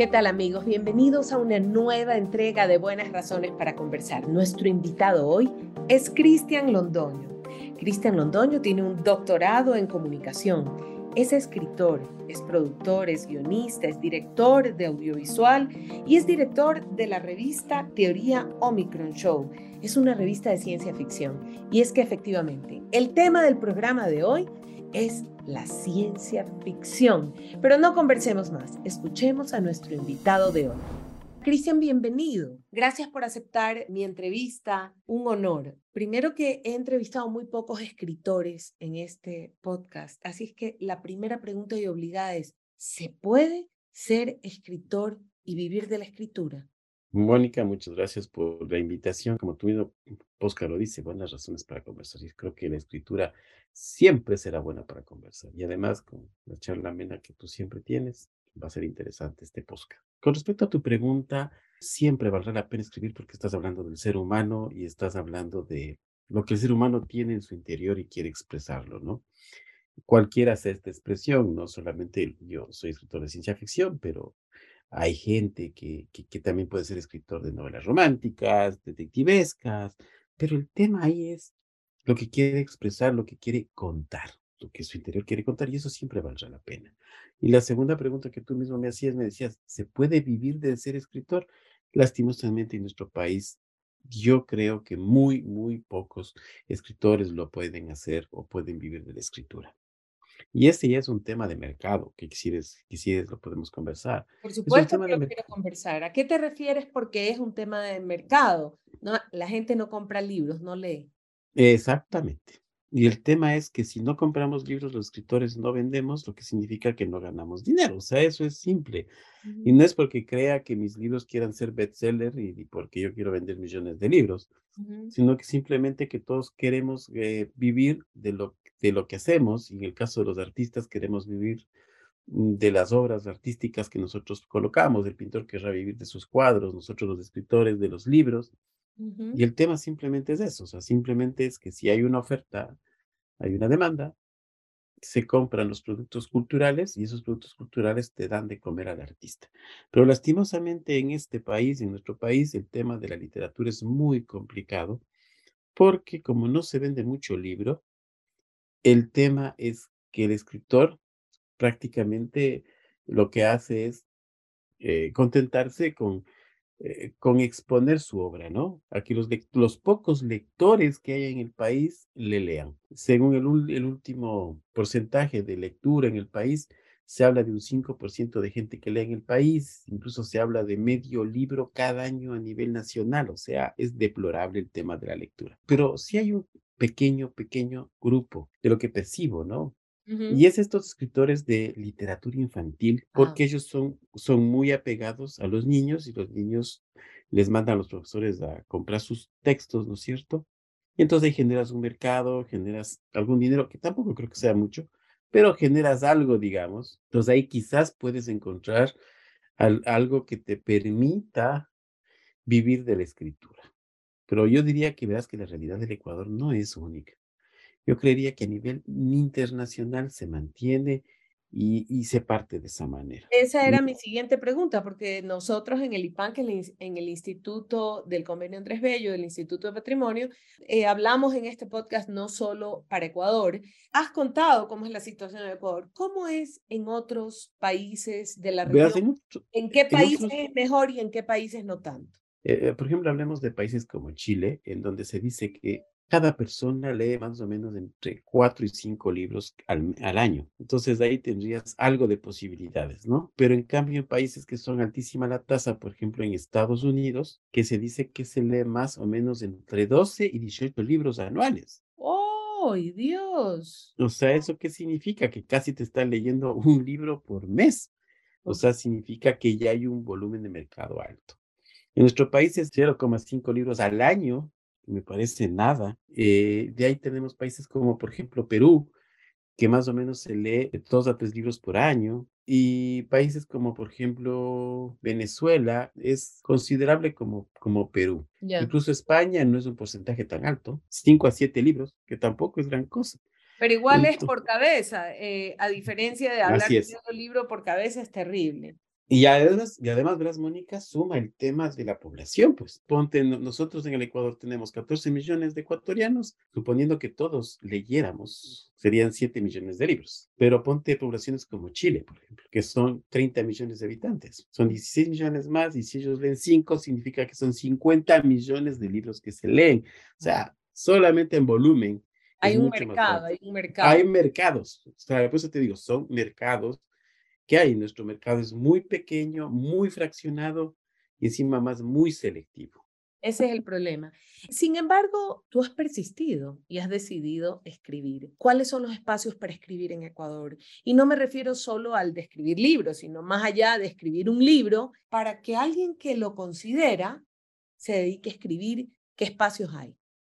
¿Qué tal amigos? Bienvenidos a una nueva entrega de Buenas Razones para Conversar. Nuestro invitado hoy es Cristian Londoño. Cristian Londoño tiene un doctorado en comunicación. Es escritor, es productor, es guionista, es director de audiovisual y es director de la revista Teoría Omicron Show. Es una revista de ciencia ficción. Y es que efectivamente, el tema del programa de hoy es la ciencia ficción. Pero no conversemos más, escuchemos a nuestro invitado de hoy. Cristian, bienvenido. Gracias por aceptar mi entrevista. Un honor. Primero que he entrevistado muy pocos escritores en este podcast, así es que la primera pregunta y obligada es, ¿se puede ser escritor y vivir de la escritura? Mónica, muchas gracias por la invitación. Como tú mismo, Oscar lo dice, buenas razones para conversar. Y creo que la escritura siempre será buena para conversar. Y además, con la charla amena que tú siempre tienes, va a ser interesante este podcast. Con respecto a tu pregunta, siempre valdrá la pena escribir porque estás hablando del ser humano y estás hablando de lo que el ser humano tiene en su interior y quiere expresarlo, ¿no? Cualquiera hace esta expresión, no solamente yo soy escritor de ciencia ficción, pero hay gente que, que, también puede ser escritor de novelas románticas, detectivescas, pero el tema ahí es lo que quiere expresar, lo que quiere contar, lo que su interior quiere contar, y eso siempre valdrá la pena. Y la segunda pregunta que tú mismo me hacías, me decías, ¿se puede vivir de ser escritor? Lastimosamente en nuestro país, yo creo que muy, muy pocos escritores lo pueden hacer o pueden vivir de la escritura. Y este ya es un tema de mercado, que quisieres, quisieres lo podemos conversar. Por supuesto que lo quiero conversar. ¿A qué te refieres? Porque es un tema de mercado. ¿no? La gente no compra libros, no lee. Exactamente. Y el tema es que si no compramos libros, los escritores no vendemos, lo que significa que no ganamos dinero. O sea, eso es simple. Y no es porque crea que mis libros quieran ser bestseller y, porque yo quiero vender millones de libros, sino que simplemente que todos queremos eh, vivir de lo de lo que hacemos, y en el caso de los artistas queremos vivir mm, de las obras artísticas que nosotros colocamos, el pintor querrá vivir de sus cuadros, nosotros los escritores de los libros, y el tema simplemente es eso, o sea, simplemente es que si hay una oferta, hay una demanda, se compran los productos culturales y esos productos culturales te dan de comer al artista. Pero lastimosamente en este país, en nuestro país, el tema de la literatura es muy complicado porque como no se vende mucho libro, el tema es que el escritor prácticamente lo que hace es eh, contentarse con, eh, con exponer su obra, ¿no? Aquí los, los pocos lectores que hay en el país le lean. Según el, el último porcentaje de lectura en el país, se habla de un 5% de gente que lee en el país, incluso se habla de medio libro cada año a nivel nacional, o sea, es deplorable el tema de la lectura. Pero sí hay un pequeño, pequeño grupo de lo que percibo, ¿no? Y es estos escritores de literatura infantil, ah. porque ellos son, son muy apegados a los niños y los niños les mandan a los profesores a comprar sus textos, ¿no es cierto? Y entonces ahí generas un mercado, generas algún dinero, que tampoco creo que sea mucho, pero generas algo, digamos. Entonces ahí quizás puedes encontrar algo que te permita vivir de la escritura. Pero yo diría que verás que la realidad del Ecuador no es única. Yo creería que a nivel internacional se mantiene y, se parte de esa manera. Esa era mi siguiente pregunta, porque nosotros en el IPAN, en el Instituto del Convenio Andrés Bello, del Instituto de Patrimonio, eh, hablamos en este podcast no solo para Ecuador. Has contado cómo es la situación en Ecuador. ¿Cómo es en otros países de la región? En, qué países es mejor y en qué países no tanto? Eh, eh, por ejemplo, hablemos de países como Chile, en donde se dice que cada persona lee más o menos entre cuatro y cinco libros al, año. Entonces ahí tendrías algo de posibilidades, ¿no? Pero en cambio en países que son altísima la tasa, por ejemplo en Estados Unidos, que se dice que se lee más o menos entre 12 y 18 libros anuales. ¡Oh, Dios! O sea, ¿eso qué significa? Que casi te están leyendo un libro por mes. O sea, significa que ya hay un volumen de mercado alto. En nuestro país es 0,5 libros al año me parece nada. Eh, de ahí tenemos países como, por ejemplo, Perú, que más o menos se lee dos a tres libros por año. Y países como, por ejemplo, Venezuela es considerable como, como Perú. Incluso España no es un porcentaje tan alto, cinco a siete libros, que tampoco es gran cosa. Pero igual es por cabeza, eh, a diferencia de hablar de un libro por cabeza es terrible. Y además, y además, verás, Mónica, suma el tema de la población, pues. Ponte, nosotros en el Ecuador tenemos 14 millones de ecuatorianos, suponiendo que todos leyéramos, serían 7 millones de libros. Pero ponte poblaciones como Chile, por ejemplo, que son 30 millones de habitantes. Son 16 millones más y si ellos leen 5, significa que son 50 millones de libros que se leen. O sea, solamente en volumen. Hay un mercado, hay un mercado. Hay mercados. O sea, por eso te digo, son mercados que hay. Nuestro mercado es muy pequeño, muy fraccionado y encima más muy selectivo. Ese es el problema. Sin embargo, tú has persistido y has decidido escribir. ¿Cuáles son los espacios para escribir en Ecuador? Y no me refiero solo al de escribir libros, sino más allá de escribir un libro, para que alguien que lo considera se dedique a escribir, ¿qué espacios hay?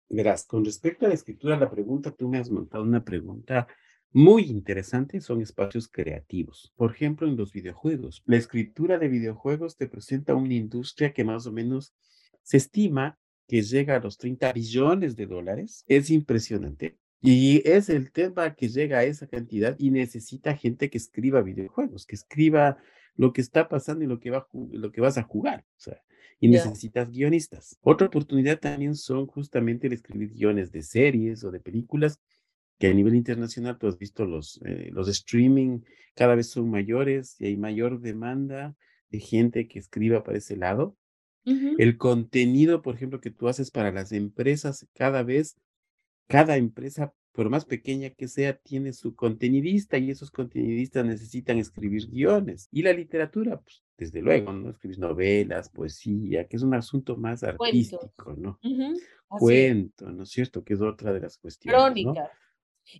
Verás, con respecto a la escritura, la pregunta, tú me has montado una pregunta muy interesante son espacios creativos. Por ejemplo, en los videojuegos. La escritura de videojuegos te presenta una industria que más o menos se estima que llega a los 30 billones de dólares. Es impresionante. Y es el tema que llega a esa cantidad y necesita gente que escriba videojuegos, que escriba lo que está pasando y lo que, va, lo que vas a jugar. O sea, y necesitas guionistas. Otra oportunidad también son justamente el escribir guiones de series o de películas que a nivel internacional tú has visto los, eh, los streaming cada vez son mayores y hay mayor demanda de gente que escriba para ese lado. El contenido, por ejemplo, que tú haces para las empresas, cada vez, cada empresa, por más pequeña que sea, tiene su contenidista y esos contenidistas necesitan escribir guiones. Y la literatura, pues, desde luego, ¿no? Escribir novelas, poesía, que es un asunto más artístico, ¿no? Cuento, ¿no es cierto? Que es otra de las cuestiones.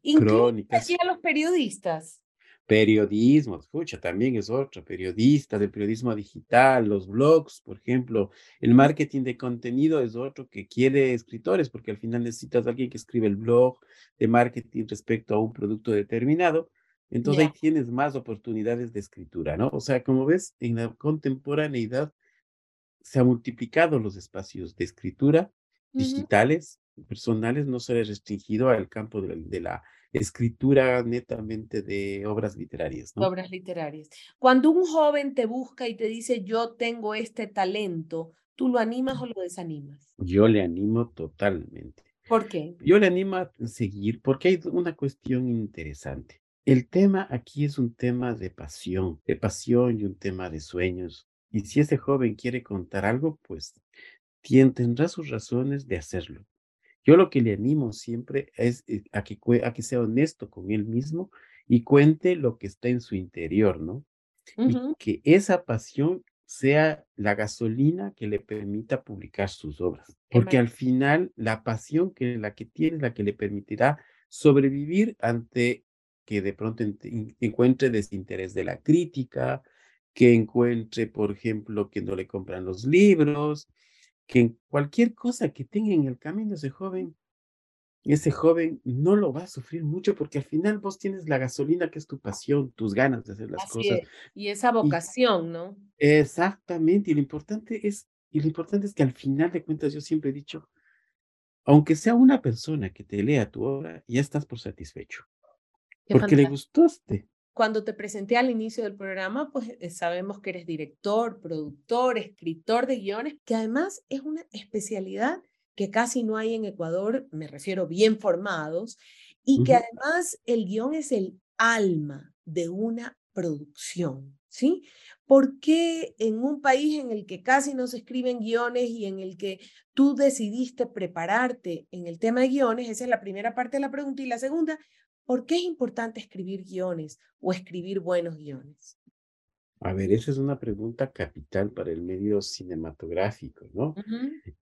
Crónicas. Crónicas. a los periodistas. Periodismo, escucha, también es otro, periodista del periodismo digital, los blogs, por ejemplo, el marketing de contenido es otro que quiere escritores, porque al final necesitas a alguien que escribe el blog de marketing respecto a un producto determinado. Entonces ahí tienes más oportunidades de escritura, ¿no? O sea, como ves, en la contemporaneidad se han multiplicado los espacios de escritura digitales personales no será restringido al campo de la, escritura netamente de obras literarias. Obras literarias. Cuando un joven te busca y te dice, yo tengo este talento, ¿tú lo animas o lo desanimas? Yo le animo totalmente. ¿Por qué? Yo le animo a seguir porque hay una cuestión interesante. El tema aquí es un tema de pasión, de pasión y un tema de sueños. Y si ese joven quiere contar algo, pues tendrá sus razones de hacerlo. Yo lo que le animo siempre es eh, a que, a que sea honesto con él mismo y cuente lo que está en su interior, ¿no? Y que esa pasión sea la gasolina que le permita publicar sus obras. Porque al final la pasión que la que tiene es la que le permitirá sobrevivir ante que de pronto encuentre desinterés de la crítica, que encuentre, por ejemplo, que no le compran los libros, que cualquier cosa que tenga en el camino ese joven, ese joven no lo va a sufrir mucho porque al final vos tienes la gasolina que es tu pasión, tus ganas de hacer las cosas. Y esa vocación, ¿no? Exactamente, y lo importante es, y lo importante es que al final de cuentas yo siempre he dicho, aunque sea una persona que te lea tu obra, ya estás por satisfecho. porque le gustaste cuando te presenté al inicio del programa, pues eh, sabemos que eres director, productor, escritor de guiones, que además es una especialidad que casi no hay en Ecuador, me refiero bien formados, y que además el guion es el alma de una producción, ¿sí? ¿Por qué en un país en el que casi no se escriben guiones y en el que tú decidiste prepararte en el tema de guiones? Esa es la primera parte de la pregunta. Y la segunda, ¿Por qué es importante escribir guiones o escribir buenos guiones? A ver, esa es una pregunta capital para el medio cinematográfico, ¿no?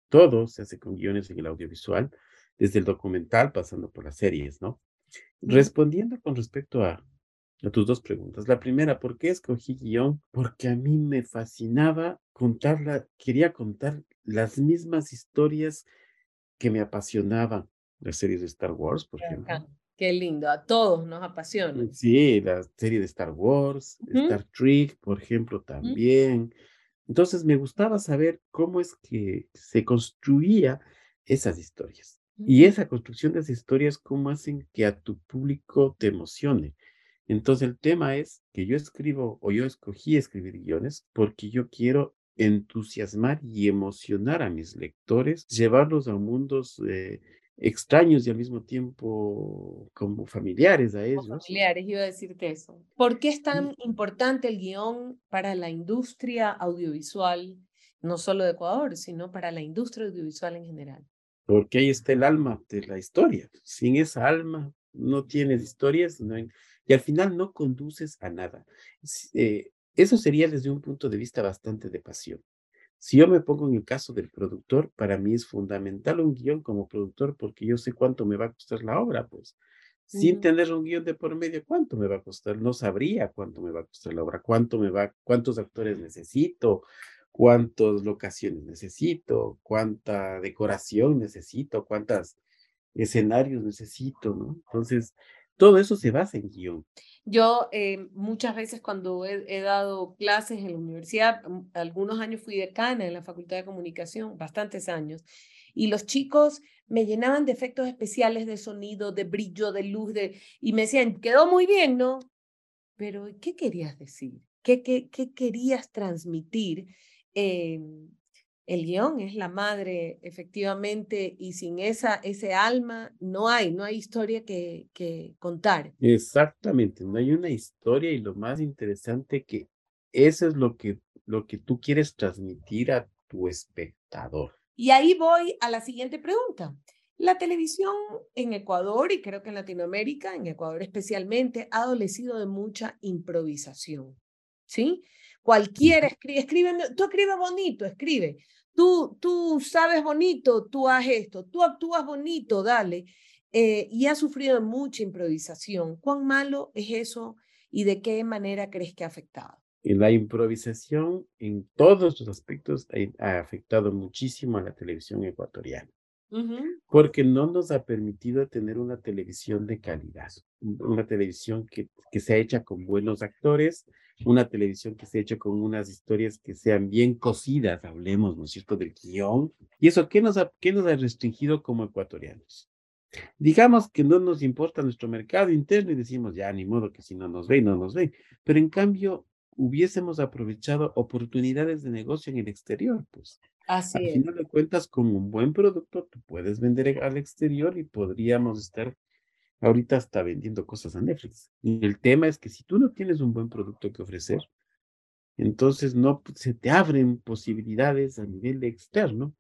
Todo se hace con guiones en el audiovisual, desde el documental pasando por las series, ¿no? Respondiendo con respecto a, a tus dos preguntas. La primera, ¿por qué escogí guion? Porque a mí me fascinaba contarla, quería contar las mismas historias que me apasionaban. Las series de Star Wars, por ejemplo. Qué lindo, a todos nos apasiona. Mm, sí, la serie de Star Wars, Star Trek, por ejemplo, también. Entonces me gustaba saber cómo es que se construía esas historias. Y esa construcción de esas historias, cómo hacen que a tu público te emocione, Entonces el tema es que yo escribo o yo escogí escribir guiones porque yo quiero entusiasmar y emocionar a mis lectores, llevarlos a mundos eh, extraños y al mismo tiempo como familiares a ellos. familiares, iba a decirte eso. ¿Por qué es tan importante el guion para la industria audiovisual, no solo de Ecuador, sino para la industria audiovisual en general? Porque ahí está el alma de la historia. Sin esa alma no tienes historias y al final no conduces a nada. Eh, eso sería desde un punto de vista bastante de pasión. Si yo me pongo en el caso del productor, para mí es fundamental un guion como productor porque yo sé cuánto me va a costar la obra, pues. Sin tener un guion de por medio, ¿cuánto me va a costar? No sabría cuánto me va a costar la obra, cuánto me va, cuántos actores necesito, cuántas locaciones necesito, cuánta decoración necesito, cuántos escenarios necesito, ¿no? Entonces, todo eso se basa en guion. Yo eh, muchas veces cuando he, dado clases en la universidad, mm, algunos años fui decana en la Facultad de Comunicación, bastantes años, y los chicos me llenaban de efectos especiales de sonido, de brillo, de luz, de, y me decían, quedó muy bien, ¿no? Pero ¿qué querías decir? ¿Qué, qué, qué querías transmitir? Eh, el guion es la madre, efectivamente, y sin esa, ese alma no hay, no hay historia que, que contar. Exactamente, no hay una historia y lo más interesante que eso es lo que, lo que tú quieres transmitir a tu espectador. Y ahí voy a la siguiente pregunta. La televisión en Ecuador y creo que en Latinoamérica, en Ecuador especialmente, ha adolecido de mucha improvisación. ¿Sí? Cualquiera escribe, escribe, tú escribe bonito, escribe. Tú, tú sabes bonito, tú haz esto, tú actúas bonito, dale. Eh, y ha sufrido mucha improvisación. ¿Cuán malo es eso y de qué manera crees que ha afectado? La improvisación en todos los aspectos ha afectado muchísimo a la televisión ecuatoriana porque no nos ha permitido tener una televisión de calidad, una televisión que, que sea hecha con buenos actores, una televisión que sea hecha con unas historias que sean bien cocidas, hablemos, ¿no es cierto?, del guion. ¿Y eso qué nos ha, qué nos ha restringido como ecuatorianos? Digamos que no nos importa nuestro mercado interno y decimos, ya, ni modo que si no nos ven, no nos ven. Pero en cambio, hubiésemos aprovechado oportunidades de negocio en el exterior, pues. Así Al final de cuentas, con un buen producto, tú puedes vender al exterior y podríamos estar ahorita hasta vendiendo cosas a Netflix. Y el tema es que si tú no tienes un buen producto que ofrecer, entonces no se te abren posibilidades a nivel externo.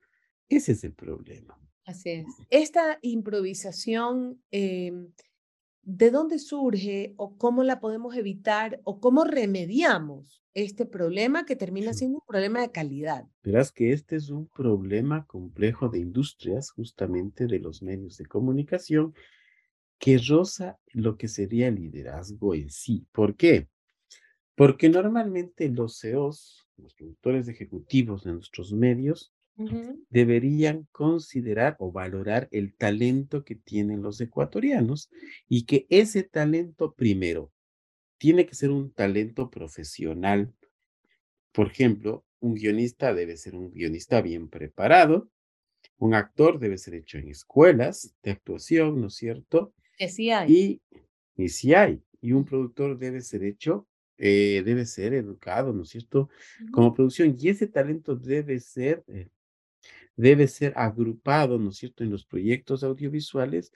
Ese es el problema. Así es. Esta improvisación, em, ¿de dónde surge o cómo la podemos evitar o cómo remediamos este problema que termina siendo un problema de calidad? Verás que este es un problema complejo de industrias, justamente de los medios de comunicación, que roza lo que sería el liderazgo en sí. ¿Por qué? Porque normalmente los CEOs, los productores ejecutivos de nuestros medios, deberían considerar o valorar el talento que tienen los ecuatorianos y que ese talento primero tiene que ser un talento profesional. Por ejemplo, un guionista debe ser un guionista bien preparado, un actor debe ser hecho en escuelas de actuación, ¿no es cierto? Que sí hay. Y, y sí hay. Y un productor debe ser hecho, eh, debe ser educado, ¿no es cierto? Como producción. Y ese talento debe ser eh, debe ser agrupado, ¿no es cierto?, en los proyectos audiovisuales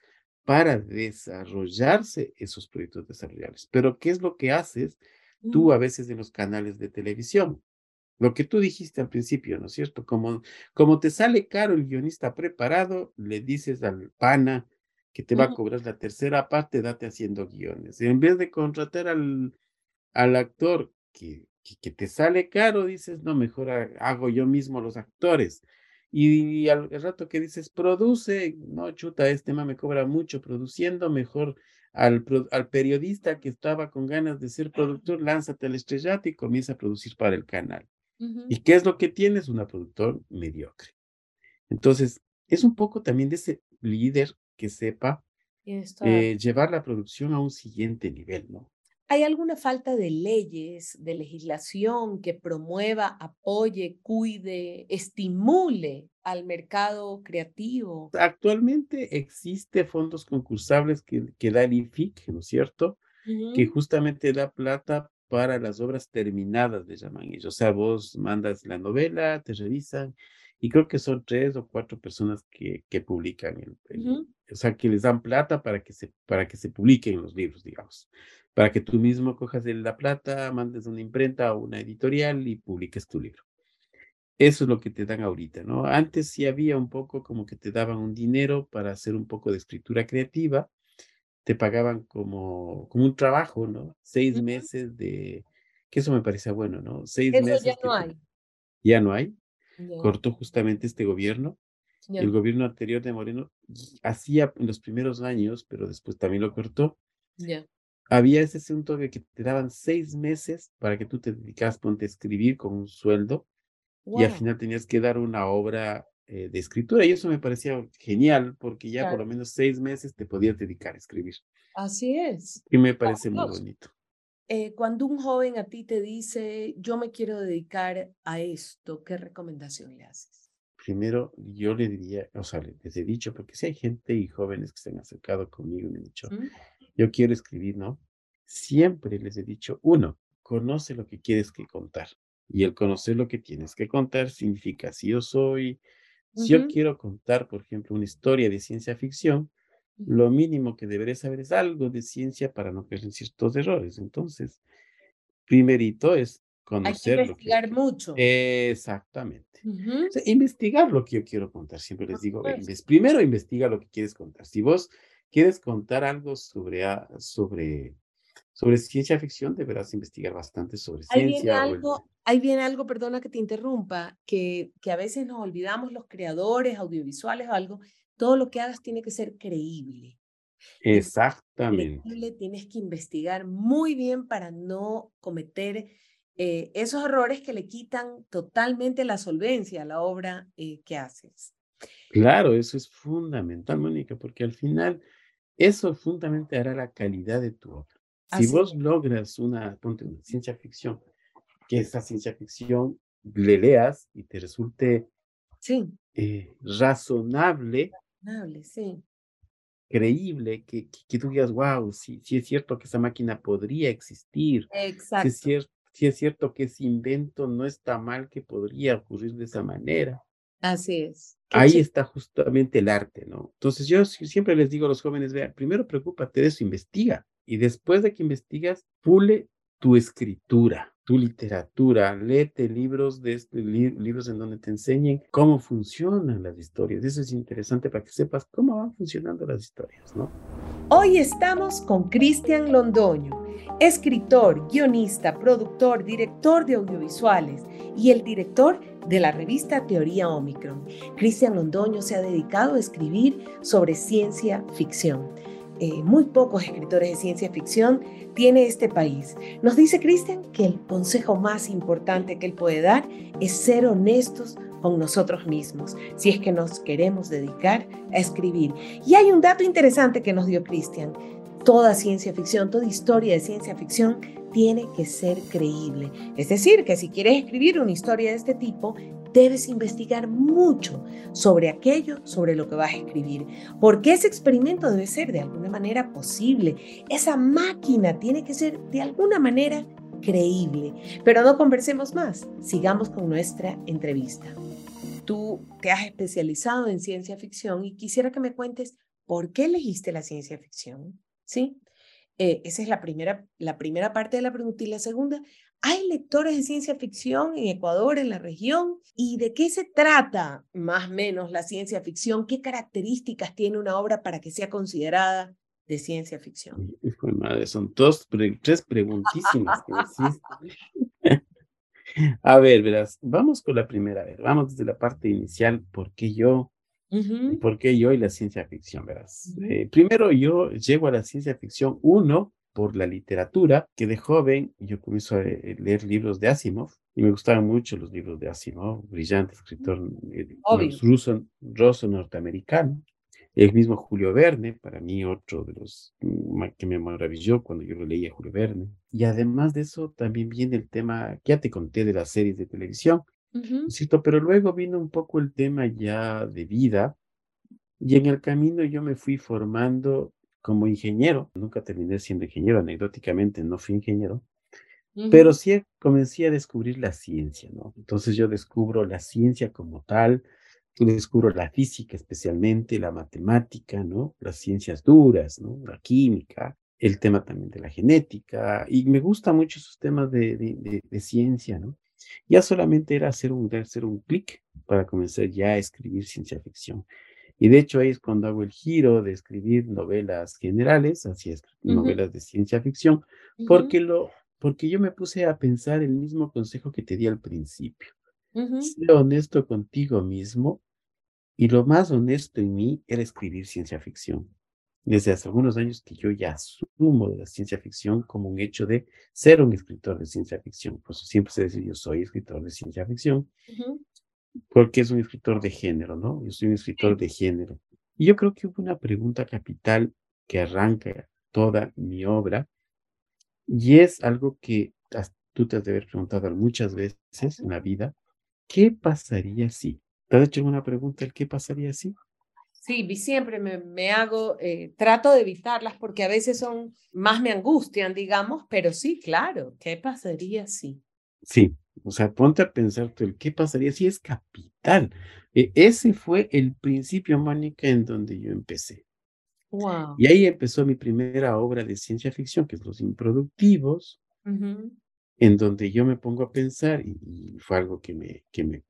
para desarrollarse esos proyectos desarrollables. Pero, ¿qué es lo que haces tú a veces en los canales de televisión? Lo que tú dijiste al principio, ¿no es cierto? Como, como te sale caro el guionista preparado, le dices al pana que te va a cobrar la tercera parte, date haciendo guiones. En vez de contratar al, al actor que, que, te sale caro, dices, no, mejor hago yo mismo los actores. Y, al, rato que dices, produce, no, chuta, este tema me cobra mucho produciendo, mejor al, al periodista que estaba con ganas de ser productor, lánzate al estrellato y comienza a producir para el canal. ¿Y qué es lo que tienes? Una productor mediocre. Entonces, es un poco también de ese líder que sepa eh, llevar la producción a un siguiente nivel, ¿no? ¿Hay alguna falta de leyes, de legislación que promueva, apoye, cuide, estimule al mercado creativo? Actualmente existe fondos concursables que, que da el IFIC, ¿no es cierto? que justamente da plata para las obras terminadas, le llaman ellos. O sea, vos mandas la novela, te revisan, y creo que son tres o cuatro personas que, que publican, el, o sea, que les dan plata para que, se, para que se publiquen los libros, digamos, para que tú mismo cojas la plata, mandes una imprenta o una editorial y publiques tu libro. Eso es lo que te dan ahorita, ¿no? Antes sí había un poco como que te daban un dinero para hacer un poco de escritura creativa, te pagaban como, como un trabajo, ¿no? Seis meses de, que eso me parecía bueno, ¿no? Seis eso meses. ya no hay. Ya no hay. Cortó justamente este gobierno. El gobierno anterior de Moreno hacía en los primeros años, pero después también lo cortó. Había ese asunto de que te daban seis meses para que tú te dedicas, ponte a escribir con un sueldo y al final tenías que dar una obra eh, de escritura. Y eso me parecía genial porque ya por lo menos seis meses te podías dedicar a escribir. Así es. Y me parece muy bonito. Eh, cuando un joven a ti te dice, yo me quiero dedicar a esto, ¿qué recomendación le haces? Primero, yo le diría, o sea, les he dicho, porque si hay gente y jóvenes que se han acercado conmigo y me han dicho, yo quiero escribir, ¿no? Siempre les he dicho, uno, conoce lo que quieres que contar. Y el conocer lo que tienes que contar significa, si yo soy, si yo quiero contar, por ejemplo, una historia de ciencia ficción, lo mínimo que debería saber es algo de ciencia para no caer en ciertos errores. Entonces, primerito es conocer. Hay que investigar mucho. Exactamente. investigar lo que yo quiero contar. Siempre les digo, primero investiga lo que quieres contar. Si vos quieres contar algo sobre, sobre, sobre ciencia ficción, deberás investigar bastante sobre ahí ciencia. Viene algo, Ahí viene algo, perdona que te interrumpa, que, que a veces nos olvidamos los creadores audiovisuales o algo, todo lo que hagas tiene que ser creíble. Exactamente. Creíble, tienes que investigar muy bien para no cometer eh, esos errores que le quitan totalmente la solvencia a la obra eh, que haces. Claro, eso es fundamental, Mónica, porque al final eso fundamentalmente hará la calidad de tu obra. Si vos logras una, ponte una ciencia ficción, que esa ciencia ficción le leas y te resulte sí. Eh, razonable, sí. creíble, que, que, tú digas, wow, sí, sí es cierto que esa máquina podría existir. Exacto. Si es, cierto, si es cierto que ese invento no está mal, que podría ocurrir de esa manera. Así es. Ahí está justamente el arte, ¿no? Entonces yo siempre les digo a los jóvenes, vea, primero preocúpate de eso, investiga. Y después de que investigas, pule tu escritura tu literatura, léete libros, de este, libros en donde te enseñen cómo funcionan las historias. Eso es interesante para que sepas cómo van funcionando las historias, ¿no? Hoy estamos con Cristian Londoño, escritor, guionista, productor, director de audiovisuales y el director de la revista Teoría Omicron. Cristian Londoño se ha dedicado a escribir sobre ciencia ficción. Eh, muy pocos escritores de ciencia ficción tiene este país. Nos dice Cristian que el consejo más importante que él puede dar es ser honestos con nosotros mismos, si es que nos queremos dedicar a escribir. Y hay un dato interesante que nos dio Cristian. Toda ciencia ficción, toda historia de ciencia ficción tiene que ser creíble. Es decir, que si quieres escribir una historia de este tipo, debes investigar mucho sobre aquello, sobre lo que vas a escribir, porque ese experimento debe ser de alguna manera posible. Esa máquina tiene que ser de alguna manera creíble. Pero no conversemos más, sigamos con nuestra entrevista. Tú te has especializado en ciencia ficción y quisiera que me cuentes por qué elegiste la ciencia ficción. ¿Sí? Eh, esa es la primera, la primera parte de la pregunta. Y la segunda, ¿hay lectores de ciencia ficción en Ecuador, en la región? ¿Y de qué se trata más o menos la ciencia ficción? ¿Qué características tiene una obra para que sea considerada de ciencia ficción? madre, son dos, tres preguntísimas A ver, verás, vamos con la primera, vamos desde la parte inicial, ¿por qué yo? ¿Por qué yo y la ciencia ficción, verás? Eh, primero yo llego a la ciencia ficción, uno, por la literatura, que de joven yo comienzo a eh, leer libros de Asimov, y me gustaban mucho los libros de Asimov, brillante escritor eh, ruso, ruso norteamericano. El mismo Julio Verne, para mí otro de los mm, que me maravilló cuando yo lo leía Julio Verne. Y además de eso, también viene el tema que ya te conté de las series de televisión, pero luego vino un poco el tema ya de vida y en el camino yo me fui formando como ingeniero, nunca terminé siendo ingeniero, anecdóticamente no fui ingeniero, pero sí comencé a descubrir la ciencia, ¿no? Entonces yo descubro la ciencia como tal, descubro la física especialmente, la matemática, ¿no? Las ciencias duras, ¿no? La química, el tema también de la genética, y me gustan mucho esos temas de, de, de, ciencia, ¿no? Ya solamente era hacer un, hacer un clic para comenzar ya a escribir ciencia ficción. Y de hecho ahí es cuando hago el giro de escribir novelas generales hacia novelas de ciencia ficción, porque, lo, porque yo me puse a pensar el mismo consejo que te di al principio. Sé honesto contigo mismo y lo más honesto en mí era escribir ciencia ficción. Desde hace algunos años que yo ya asumo de la ciencia ficción como un hecho de ser un escritor de ciencia ficción. Por eso siempre se dice yo soy escritor de ciencia ficción, porque es un escritor de género, ¿no? Yo soy un escritor de género. Y yo creo que hubo una pregunta capital que arranca toda mi obra, y es algo que tú te has de haber preguntado muchas veces en la vida, ¿qué pasaría si? ¿Te has hecho alguna pregunta el qué pasaría si? Sí, siempre me, me hago, eh, trato de evitarlas porque a veces son, más me angustian, digamos, pero sí, claro, ¿qué pasaría si? Sí, o sea, ponte a pensar tú, qué pasaría si es capital. E, ese fue el principio, Mónica, en donde yo empecé. Wow. Y ahí empezó mi primera obra de ciencia ficción, que es Los Improductivos, en donde yo me pongo a pensar, y, y, fue algo que me, que me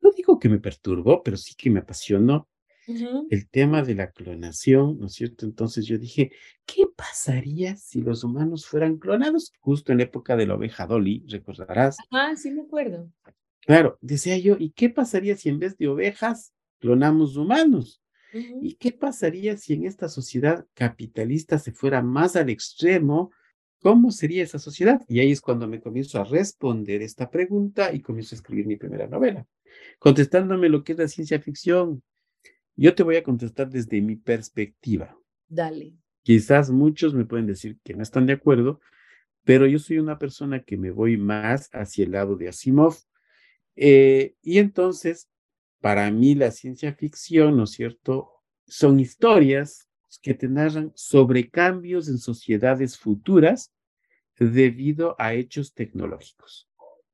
no digo que me perturbó, pero sí que me apasionó el tema de la clonación, ¿no es cierto? Entonces yo dije, ¿qué pasaría si los humanos fueran clonados? Justo en la época de la oveja Dolly, recordarás. Ah, sí me acuerdo. Claro, decía yo, ¿y qué pasaría si en vez de ovejas clonamos humanos? ¿Y qué pasaría si en esta sociedad capitalista se fuera más al extremo ¿Cómo sería esa sociedad? Y ahí es cuando me comienzo a responder esta pregunta y comienzo a escribir mi primera novela. Contestándome lo que es la ciencia ficción, yo te voy a contestar desde mi perspectiva. Dale. Quizás muchos me pueden decir que no están de acuerdo, pero yo soy una persona que me voy más hacia el lado de Asimov. Eh, y entonces, para mí la ciencia ficción, ¿no es cierto? Son historias que te narran sobre cambios en sociedades futuras debido a hechos tecnológicos.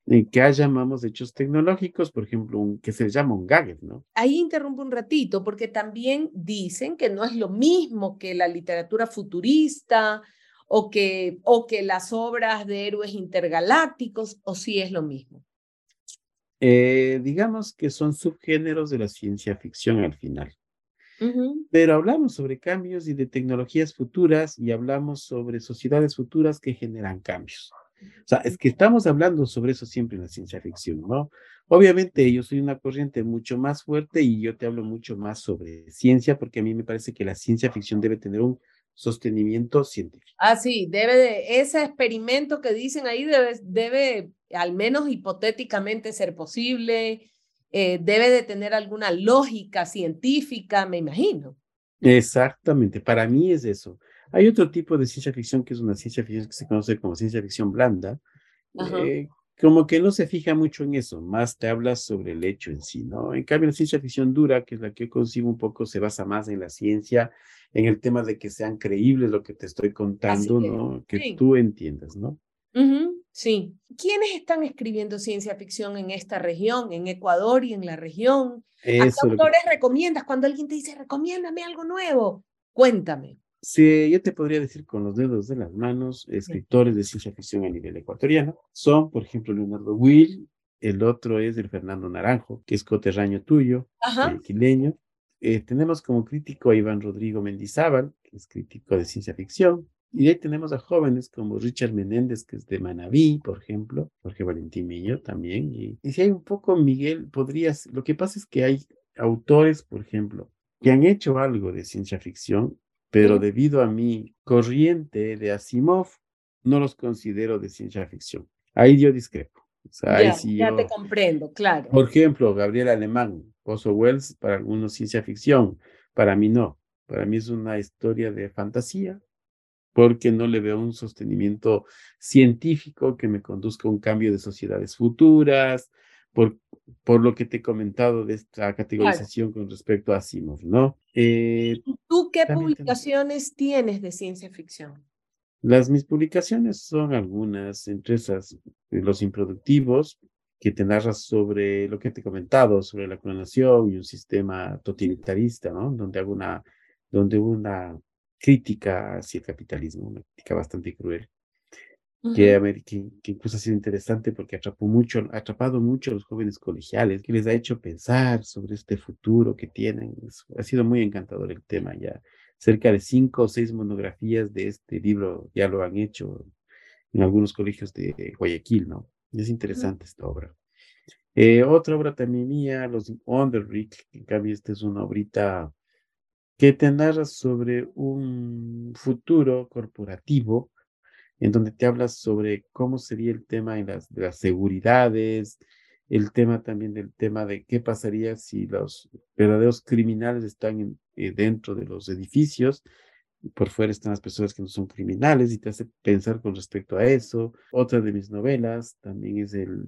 ¿En qué llamamos hechos tecnológicos? Por ejemplo, un, que se llama un gadget, ¿no? Ahí interrumpo un ratito, porque también dicen que no es lo mismo que la literatura futurista o que, o que las obras de héroes intergalácticos, o si es lo mismo. Eh, digamos que son subgéneros de la ciencia ficción al final. Pero hablamos sobre cambios y de tecnologías futuras y hablamos sobre sociedades futuras que generan cambios. O sea, es que estamos hablando sobre eso siempre en la ciencia ficción, ¿no? Obviamente yo soy una corriente mucho más fuerte y yo te hablo mucho más sobre ciencia porque a mí me parece que la ciencia ficción debe tener un sostenimiento científico. Ah, sí, debe de, ese experimento que dicen ahí debe, debe al menos hipotéticamente ser posible, eh, debe de tener alguna lógica científica, me imagino. Exactamente, para mí es eso. Hay otro tipo de ciencia ficción que es una ciencia ficción que se conoce como ciencia ficción blanda, eh, como que no se fija mucho en eso, más te habla sobre el hecho en sí, ¿no? En cambio, la ciencia ficción dura, que es la que yo concibo un poco, se basa más en la ciencia, en el tema de que sean creíbles lo que te estoy contando, ¿no? Que tú entiendas, ¿no? Sí. ¿Quiénes están escribiendo ciencia ficción en esta región, en Ecuador y en la región? ¿A qué autores recomiendas cuando alguien te dice, recomiéndame algo nuevo? Cuéntame. Sí, yo te podría decir con los dedos de las manos, escritores de ciencia ficción a nivel ecuatoriano. Son, por ejemplo, Leonardo Will, el otro es el Fernando Naranjo, que es coterráneo tuyo, quileño. Eh, tenemos como crítico a Iván Rodrigo Mendizábal, que es crítico de ciencia ficción. Y ahí tenemos a jóvenes como Richard Menéndez, que es de Manabí, por ejemplo, Jorge Valentín Millo también. Y, y si hay un poco, Miguel, podrías, lo que pasa es que hay autores, por ejemplo, que han hecho algo de ciencia ficción, pero debido a mi corriente de Asimov, no los considero de ciencia ficción. Ahí yo discrepo. ya, ya te comprendo, claro. Por ejemplo, Gabriel Alemán, Pozo Wells, para algunos ciencia ficción, para mí no. Para mí es una historia de fantasía, porque no le veo un sostenimiento científico que me conduzca a un cambio de sociedades futuras, por, por lo que te he comentado de esta categorización con respecto a Asimov, ¿no? Eh, ¿Tú qué también tengo- publicaciones tienes de ciencia ficción? Las mis publicaciones son algunas, entre esas, eh, Los Improductivos, que te narra sobre lo que te he comentado, sobre la clonación y un sistema totalitarista, ¿no? Donde hago una, donde una crítica hacia el capitalismo, una crítica bastante cruel, que, que, que incluso ha sido interesante porque atrapó mucho, ha atrapado mucho a los jóvenes colegiales, que les ha hecho pensar sobre este futuro que tienen. Es- ha sido muy encantador el tema ya. Cerca de cinco o seis monografías de este libro ya lo han hecho en algunos colegios de Guayaquil, ¿no? Es interesante esta obra. Eh, otra obra también mía, Los Onderrick, que en cambio esta es una obrita que te narra sobre un futuro corporativo en donde te hablas sobre cómo sería el tema en las, de las seguridades, el tema también del tema de qué pasaría si los verdaderos criminales están eh, dentro de los edificios por fuera están las personas que no son criminales y te hace pensar con respecto a eso. Otra de mis novelas también es el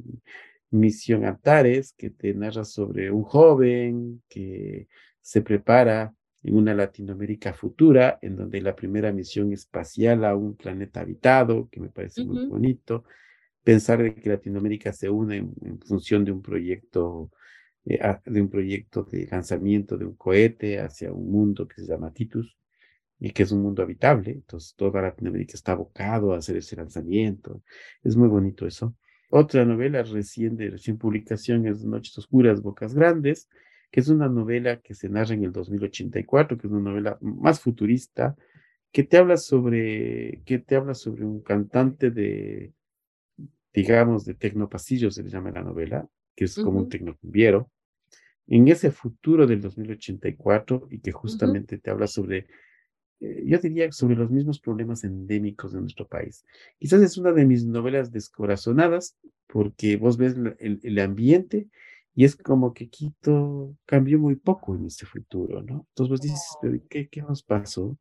Misión Antares, que te narra sobre un joven que se prepara en una Latinoamérica futura, en donde la primera misión espacial a un planeta habitado, que me parece muy bonito. Pensar de que Latinoamérica se une en, en función de un proyecto, eh, a- de un proyecto de lanzamiento de un cohete hacia un mundo que se llama Titus y que es un mundo habitable. Entonces, toda Latinoamérica está abocado a hacer ese lanzamiento. Es muy bonito eso. Otra novela recién de recién publicación es Noches Oscuras, Bocas Grandes, que es una novela que se narra en el 2084, que es una novela más futurista, que te habla sobre, que te habla sobre un cantante de, digamos, de tecnopasillo, se le llama la novela, que es como un ujú, tecnocumbiero, en ese futuro del 2084 y que justamente te habla sobre eh, yo diría sobre los mismos problemas endémicos de nuestro país. Quizás es una de mis novelas descorazonadas porque vos ves el ambiente y es como que Quito cambió muy poco en este futuro, ¿no? Entonces vos dices, "¿Pero ¿qué, qué nos pasó?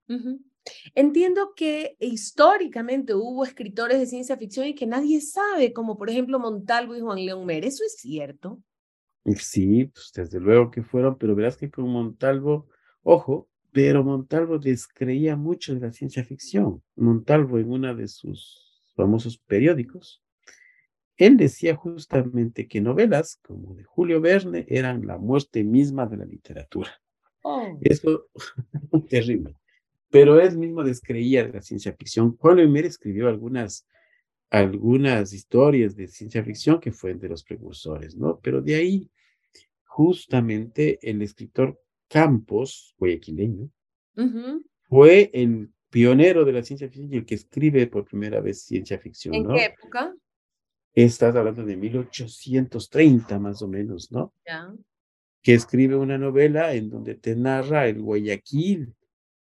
Entiendo que históricamente hubo escritores de ciencia ficción y que nadie sabe, como por ejemplo Montalvo y Juan León Mer. ¿Eso es cierto? Sí, pues desde luego que fueron, pero verás que con Montalvo, ojo, pero Montalvo descreía mucho de la ciencia ficción. Montalvo en una de sus famosos periódicos Él decía justamente que novelas como de Julio Verne eran la muerte misma de la literatura. Oh. Eso terrible. Pero él mismo descreía de la ciencia ficción. Juan Lemer escribió algunas, algunas historias de ciencia ficción que fue de los precursores, ¿no? Pero de ahí, justamente, el escritor Campos, guayaquileño, fue el pionero de la ciencia ficción y el que escribe por primera vez ciencia ficción, ¿En qué época? Estás hablando de 1830 más o menos, ¿no? Ya. Que escribe una novela en donde te narra el Guayaquil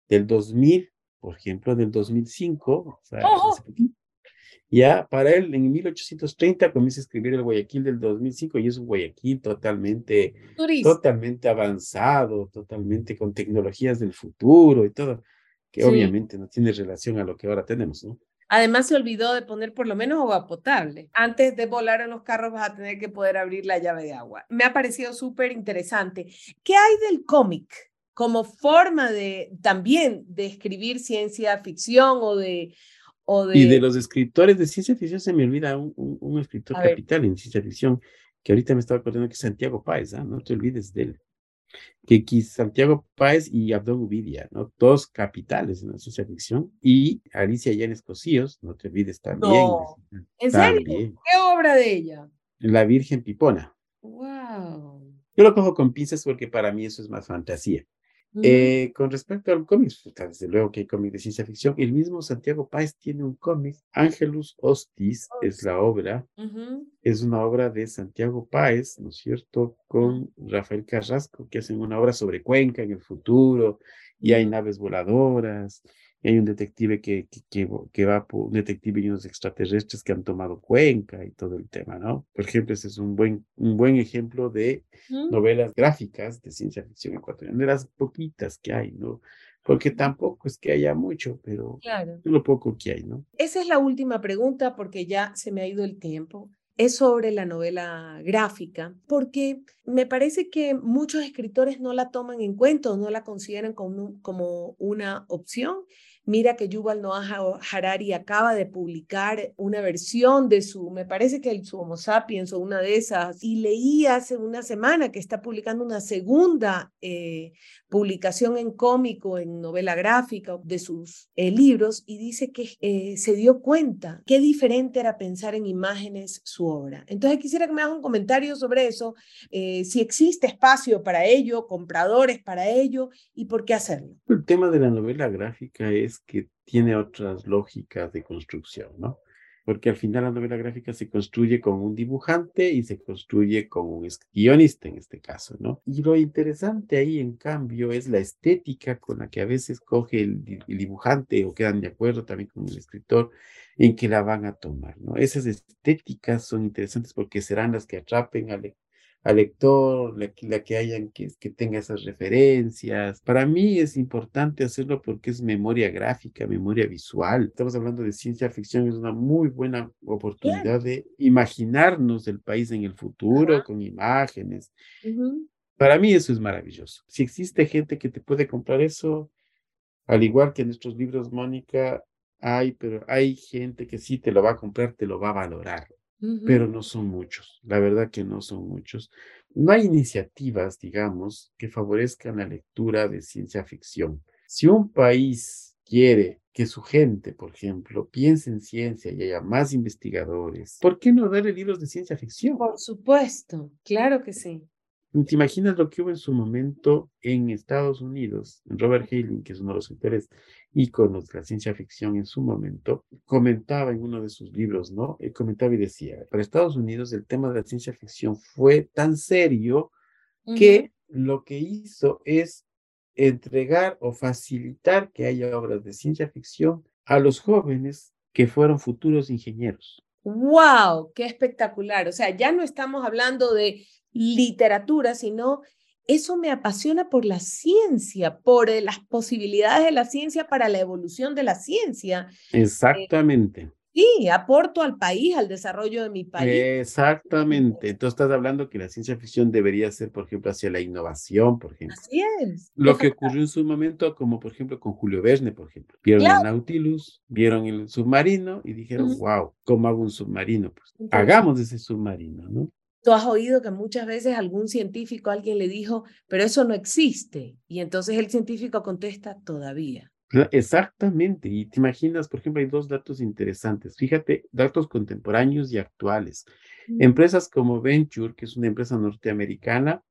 del 2000, por ejemplo, del 2005, o sea, poquito. Ya para él en 1830 comienza a escribir el Guayaquil del 2005 y es un Guayaquil totalmente, Turista. totalmente avanzado, totalmente con tecnologías del futuro y todo, que Sí. obviamente no tiene relación a lo que ahora tenemos, ¿no? Además se olvidó de poner por lo menos agua potable. Antes de volar en los carros vas a tener que poder abrir la llave de agua. Me ha parecido súper interesante. ¿Qué hay del cómic como forma de también de escribir ciencia ficción o de o Y de de los escritores de ciencia ficción se me olvida un, un, un escritor a ver, capital en ciencia ficción, que ahorita me estaba acordando que es Santiago Páez, ¿ah? No te olvides de él. Que Santiago Páez y Abdón Uvidia, ¿no? Dos capitales en la ciencia ficción. Y Alicia Llanes Cosíos, no te olvides también. no. ¿En serio? ¿Qué obra de ella? La Virgen Pipona. Wow. Yo lo cojo con pinzas porque para mí eso es más fantasía. Eh, con respecto al cómic, puta, desde luego que hay cómic de ciencia ficción. El mismo Santiago Páez tiene un cómic, Angelus Hostis es la obra, es una obra de Santiago Páez, ¿no es cierto?, con Rafael Carrasco, que hacen una obra sobre Cuenca en el futuro, y hay naves voladoras, y hay un detective que, que, que, que va por un detective y unos extraterrestres que han tomado Cuenca y todo el tema, ¿no? Por ejemplo, ese es un buen, un buen ejemplo de novelas gráficas de ciencia ficción ecuatoriana, de las poquitas que hay, ¿no? Porque tampoco es que haya mucho, pero Claro. lo poco que hay, ¿no? Esa es la última pregunta porque ya se me ha ido el tiempo. es sobre la novela gráfica, porque me parece que muchos escritores no la toman en cuenta o no la consideran como, como una opción Mira que Yuval Noah Harari acaba de publicar una versión de su, me parece que su Homo sapiens o una de esas, y leí hace una semana que está publicando una segunda eh, publicación en cómico, en novela gráfica de sus eh, libros, y dice que eh, se dio cuenta qué diferente era pensar en imágenes su obra. Entonces quisiera que me hagas un comentario sobre eso, si existe espacio para ello, compradores para ello, y por qué hacerlo. El tema de la novela gráfica es que tiene otras lógicas de construcción, ¿no? Porque al final la novela gráfica se construye con un dibujante y se construye con un guionista en este caso, ¿no? Y lo interesante ahí, en cambio, es la estética con la que a veces coge el, dibujante o quedan de acuerdo también con el escritor en que la van a tomar, ¿no? Esas estéticas son interesantes porque serán las que atrapen al, al lector, la, la que hayan que, que, tenga esas referencias. Para mí es importante hacerlo porque es memoria gráfica, memoria visual. Estamos hablando de ciencia ficción, es una muy buena oportunidad de imaginarnos el país en el futuro con imágenes. Para mí eso es maravilloso. Si existe gente que te puede comprar eso, al igual que en nuestros libros, Mónica, hay, pero hay gente que sí te lo va a comprar, te lo va a valorar pero no son muchos, la verdad que no son muchos. No hay iniciativas, digamos, que favorezcan la lectura de ciencia ficción. Si un país quiere que su gente, por ejemplo, piense en ciencia y haya más investigadores, ¿por qué no darle libros de ciencia ficción? Por supuesto, claro que sí. ¿Te imaginas lo que hubo en su momento en Estados Unidos? Robert Heinlein, que es uno de los autores íconos de la ciencia ficción en su momento, comentaba en uno de sus libros, ¿no? Él comentaba y decía, para Estados Unidos el tema de la ciencia ficción fue tan serio que lo que hizo es entregar o facilitar que haya obras de ciencia ficción a los jóvenes que fueron futuros ingenieros. ¡Wow! ¡Qué espectacular! O sea, ya no estamos hablando de literatura, sino eso me apasiona por la ciencia, por eh, las posibilidades de la ciencia para la evolución de la ciencia. Eh, Exactamente. sí, aporto al país, al desarrollo de mi país. Exactamente. Entonces estás hablando que la ciencia ficción debería ser, por ejemplo, hacia la innovación, por ejemplo. Así es. Lo que ocurrió en su momento, como por ejemplo con Julio Verne, por ejemplo. Vieron el Nautilus, vieron el submarino y dijeron, wow, ¿cómo hago un submarino? Pues hagamos ese submarino, ¿no? Tú has oído que muchas veces algún científico, alguien le dijo, pero eso no existe. Y entonces el científico contesta, todavía. Exactamente. Y te imaginas, por ejemplo, hay dos datos interesantes. Fíjate, datos contemporáneos y actuales. Empresas como Venture, que es una empresa norteamericana,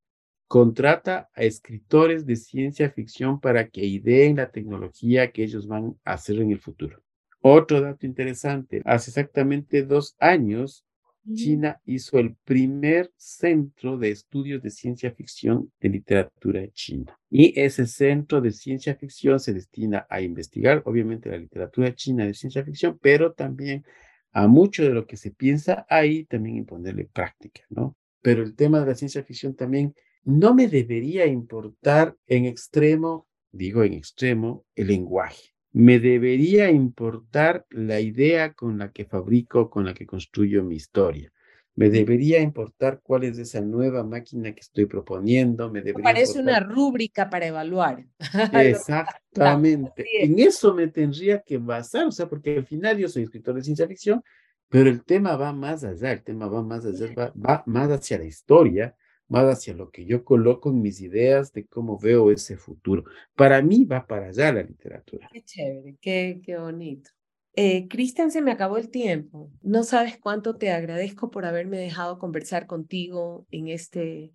contrata a escritores de ciencia ficción para que ideen la tecnología que ellos van a hacer en el futuro. Otro dato interesante, hace exactamente dos años, China hizo el primer centro de estudios de ciencia ficción de literatura china. Y ese centro de ciencia ficción se destina a investigar, obviamente, la literatura china de ciencia ficción, pero también a mucho de lo que se piensa ahí, también imponerle práctica, ¿no? Pero el tema de la ciencia ficción también no me debería importar en extremo, digo en extremo, el lenguaje me debería importar la idea con la que fabrico, con la que construyo mi historia. Me debería importar cuál es esa nueva máquina que estoy proponiendo. Me debería Parece una rúbrica para evaluar. Exactamente. en eso me tendría que basar, o sea, porque al final yo soy escritor de ciencia ficción, pero el tema va más allá, el tema va más allá, va más hacia la historia, más hacia lo que yo coloco en mis ideas de cómo veo ese futuro. Para mí va para allá la literatura. Qué chévere, qué, qué bonito. Eh, Cristian, se me acabó el tiempo. No sabes cuánto te agradezco por haberme dejado conversar contigo en este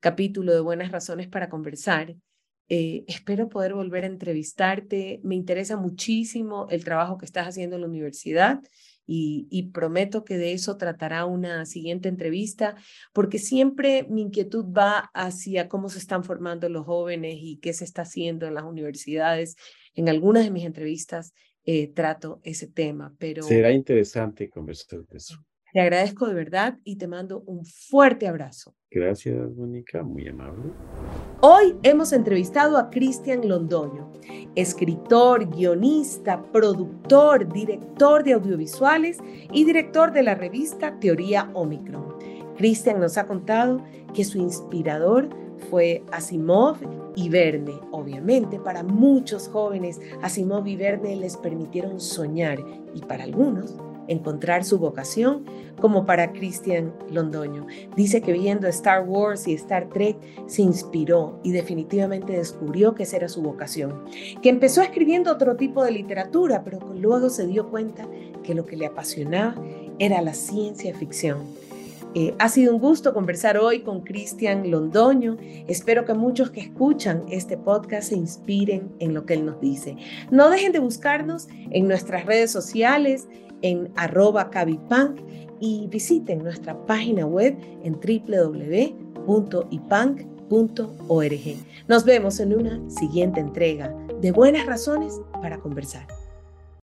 capítulo de Buenas Razones para Conversar. Eh, espero poder volver a entrevistarte. Me interesa muchísimo el trabajo que estás haciendo en la universidad y, prometo que de eso tratará una siguiente entrevista, porque siempre mi inquietud va hacia cómo se están formando los jóvenes y qué se está haciendo en las universidades. En algunas de mis entrevistas eh, trato ese tema, pero... Será interesante conversar de eso. Te agradezco de verdad y te mando un fuerte abrazo. Gracias, Mónica, muy amable. Hoy hemos entrevistado a Cristian Londoño, escritor, guionista, productor, director de audiovisuales y director de la revista Teoría Omicron. Cristian nos ha contado que su inspirador fue Asimov y Verne. Obviamente, para muchos jóvenes, Asimov y Verne les permitieron soñar y para algunos encontrar su vocación, como para Christian Londoño. Dice que viendo Star Wars y Star Trek se inspiró y definitivamente descubrió que esa era su vocación. Que empezó escribiendo otro tipo de literatura, pero luego se dio cuenta que lo que le apasionaba era la ciencia ficción. Eh, ha sido un gusto conversar hoy con Cristian Londoño. Espero que muchos que escuchan este podcast se inspiren en lo que él nos dice. No dejen de buscarnos en nuestras redes sociales, en arroba cabipunk y visiten nuestra página web en www.ipunk.org. Nos vemos en una siguiente entrega de Buenas Razones para Conversar.